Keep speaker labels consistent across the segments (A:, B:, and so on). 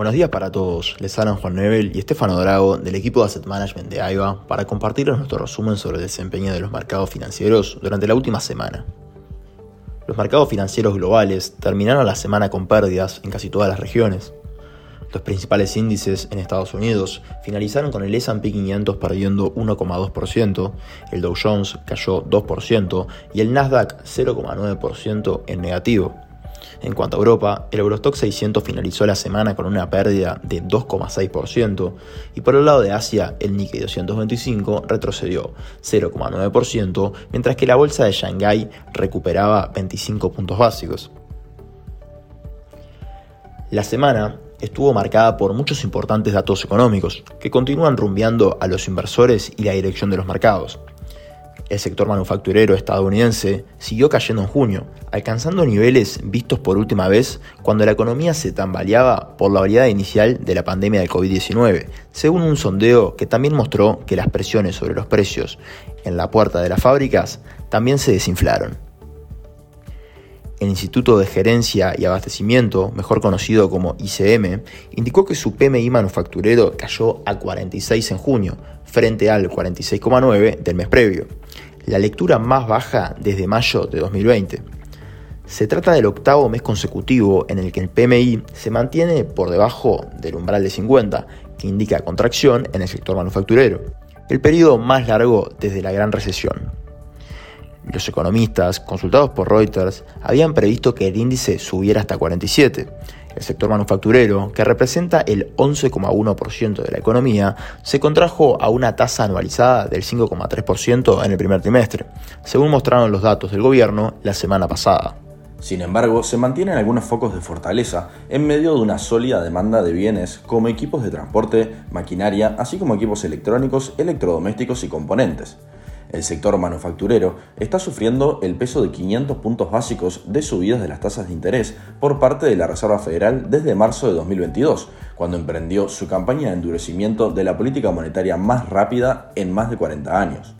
A: Buenos días para todos, les hablan Juan Nebel y Estefano Drago del equipo de Asset Management de AIBA para compartirles nuestro resumen sobre el desempeño de los mercados financieros durante la última semana. Los mercados financieros globales terminaron la semana con pérdidas en casi todas las regiones. Los principales índices en Estados Unidos finalizaron con el S&P 500 perdiendo 1,2%, el Dow Jones cayó 2% y el Nasdaq 0,9% en negativo. En cuanto a Europa, el Eurostock 600 finalizó la semana con una pérdida de 2,6% y por el lado de Asia, el Nikkei 225 retrocedió 0,9%, mientras que la bolsa de Shanghái recuperaba 25 puntos básicos. La semana estuvo marcada por muchos importantes datos económicos que continúan rumbeando a los inversores y la dirección de los mercados. El sector manufacturero estadounidense siguió cayendo en junio, alcanzando niveles vistos por última vez cuando la economía se tambaleaba por la variedad inicial de la pandemia del COVID-19, según un sondeo que también mostró que las presiones sobre los precios en la puerta de las fábricas también se desinflaron. El Instituto de Gerencia y Abastecimiento, mejor conocido como ICM, indicó que su PMI manufacturero cayó a 46 en junio, frente al 46,9 del mes previo, la lectura más baja desde mayo de 2020. Se trata del octavo mes consecutivo en el que el PMI se mantiene por debajo del umbral de 50, que indica contracción en el sector manufacturero, el periodo más largo desde la gran recesión. Los economistas, consultados por Reuters, habían previsto que el índice subiera hasta 47. El sector manufacturero, que representa el 11,1% de la economía, se contrajo a una tasa anualizada del 5,3% en el primer trimestre, según mostraron los datos del gobierno la semana pasada.
B: Sin embargo, se mantienen algunos focos de fortaleza en medio de una sólida demanda de bienes como equipos de transporte, maquinaria, así como equipos electrónicos, electrodomésticos y componentes el sector manufacturero está sufriendo el peso de 500 puntos básicos de subidas de las tasas de interés por parte de la Reserva Federal desde marzo de 2022, cuando emprendió su campaña de endurecimiento de la política monetaria más rápida en más de 40 años.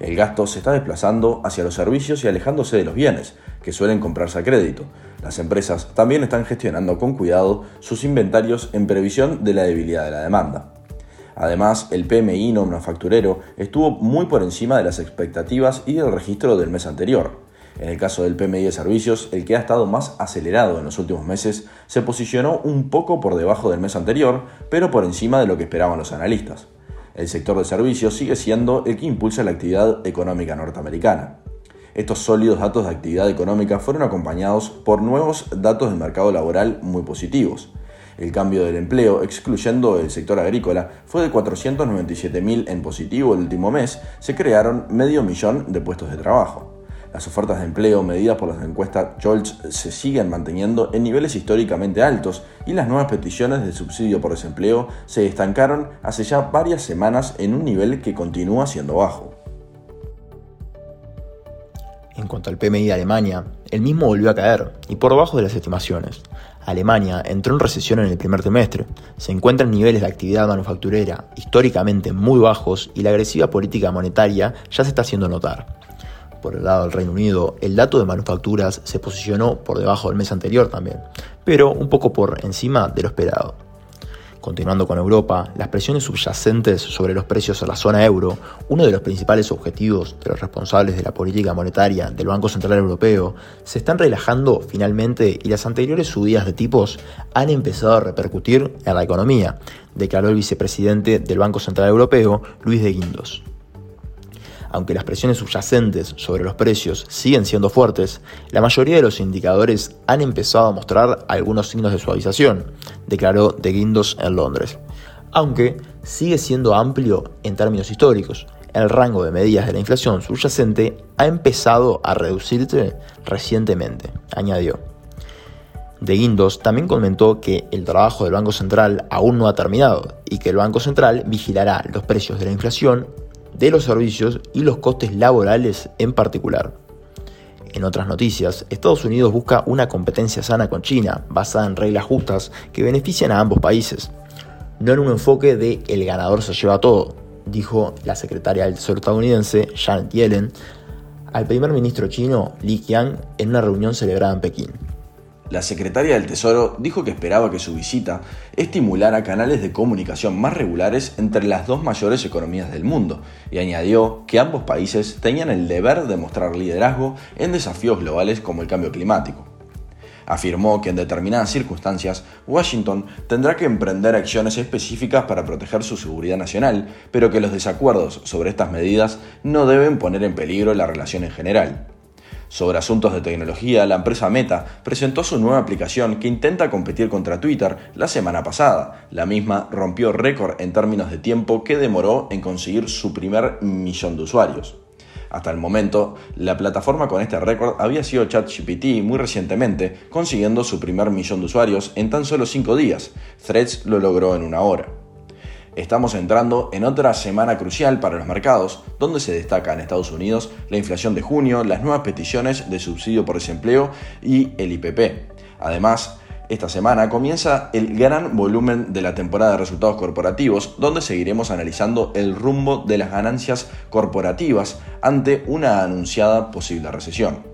B: El gasto se está desplazando hacia los servicios y alejándose de los bienes, que suelen comprarse a crédito. Las empresas también están gestionando con cuidado sus inventarios en previsión de la debilidad de la demanda. Además, el PMI no manufacturero estuvo muy por encima de las expectativas y del registro del mes anterior. En el caso del PMI de servicios, el que ha estado más acelerado en los últimos meses, se posicionó un poco por debajo del mes anterior, pero por encima de lo que esperaban los analistas. El sector de servicios sigue siendo el que impulsa la actividad económica norteamericana. Estos sólidos datos de actividad económica fueron acompañados por nuevos datos del mercado laboral muy positivos. El cambio del empleo, excluyendo el sector agrícola, fue de 497.000 en positivo el último mes, se crearon medio millón de puestos de trabajo. Las ofertas de empleo medidas por las encuestas Scholz se siguen manteniendo en niveles históricamente altos y las nuevas peticiones de subsidio por desempleo se estancaron hace ya varias semanas en un nivel que continúa siendo bajo.
A: En cuanto al PMI de Alemania, el mismo volvió a caer y por debajo de las estimaciones. Alemania entró en recesión en el primer trimestre, se encuentra en niveles de actividad manufacturera históricamente muy bajos y la agresiva política monetaria ya se está haciendo notar. Por el lado del Reino Unido, el dato de manufacturas se posicionó por debajo del mes anterior también, pero un poco por encima de lo esperado. Continuando con Europa, las presiones subyacentes sobre los precios a la zona euro, uno de los principales objetivos de los responsables de la política monetaria del Banco Central Europeo, se están relajando finalmente y las anteriores subidas de tipos han empezado a repercutir en la economía, declaró el vicepresidente del Banco Central Europeo, Luis de Guindos. Aunque las presiones subyacentes sobre los precios siguen siendo fuertes, la mayoría de los indicadores han empezado a mostrar algunos signos de suavización, declaró De Guindos en Londres. Aunque sigue siendo amplio en términos históricos, el rango de medidas de la inflación subyacente ha empezado a reducirse recientemente, añadió. De Guindos también comentó que el trabajo del Banco Central aún no ha terminado y que el Banco Central vigilará los precios de la inflación de los servicios y los costes laborales en particular. En otras noticias, Estados Unidos busca una competencia sana con China, basada en reglas justas que benefician a ambos países, no en un enfoque de el ganador se lleva todo, dijo la secretaria del estadounidense Janet Yellen al primer ministro chino Li Qiang en una reunión celebrada en Pekín.
B: La secretaria del Tesoro dijo que esperaba que su visita estimulara canales de comunicación más regulares entre las dos mayores economías del mundo y añadió que ambos países tenían el deber de mostrar liderazgo en desafíos globales como el cambio climático. Afirmó que en determinadas circunstancias Washington tendrá que emprender acciones específicas para proteger su seguridad nacional, pero que los desacuerdos sobre estas medidas no deben poner en peligro la relación en general. Sobre asuntos de tecnología, la empresa Meta presentó su nueva aplicación que intenta competir contra Twitter la semana pasada. La misma rompió récord en términos de tiempo que demoró en conseguir su primer millón de usuarios. Hasta el momento, la plataforma con este récord había sido ChatGPT muy recientemente, consiguiendo su primer millón de usuarios en tan solo 5 días. Threads lo logró en una hora. Estamos entrando en otra semana crucial para los mercados, donde se destaca en Estados Unidos la inflación de junio, las nuevas peticiones de subsidio por desempleo y el IPP. Además, esta semana comienza el gran volumen de la temporada de resultados corporativos, donde seguiremos analizando el rumbo de las ganancias corporativas ante una anunciada posible recesión.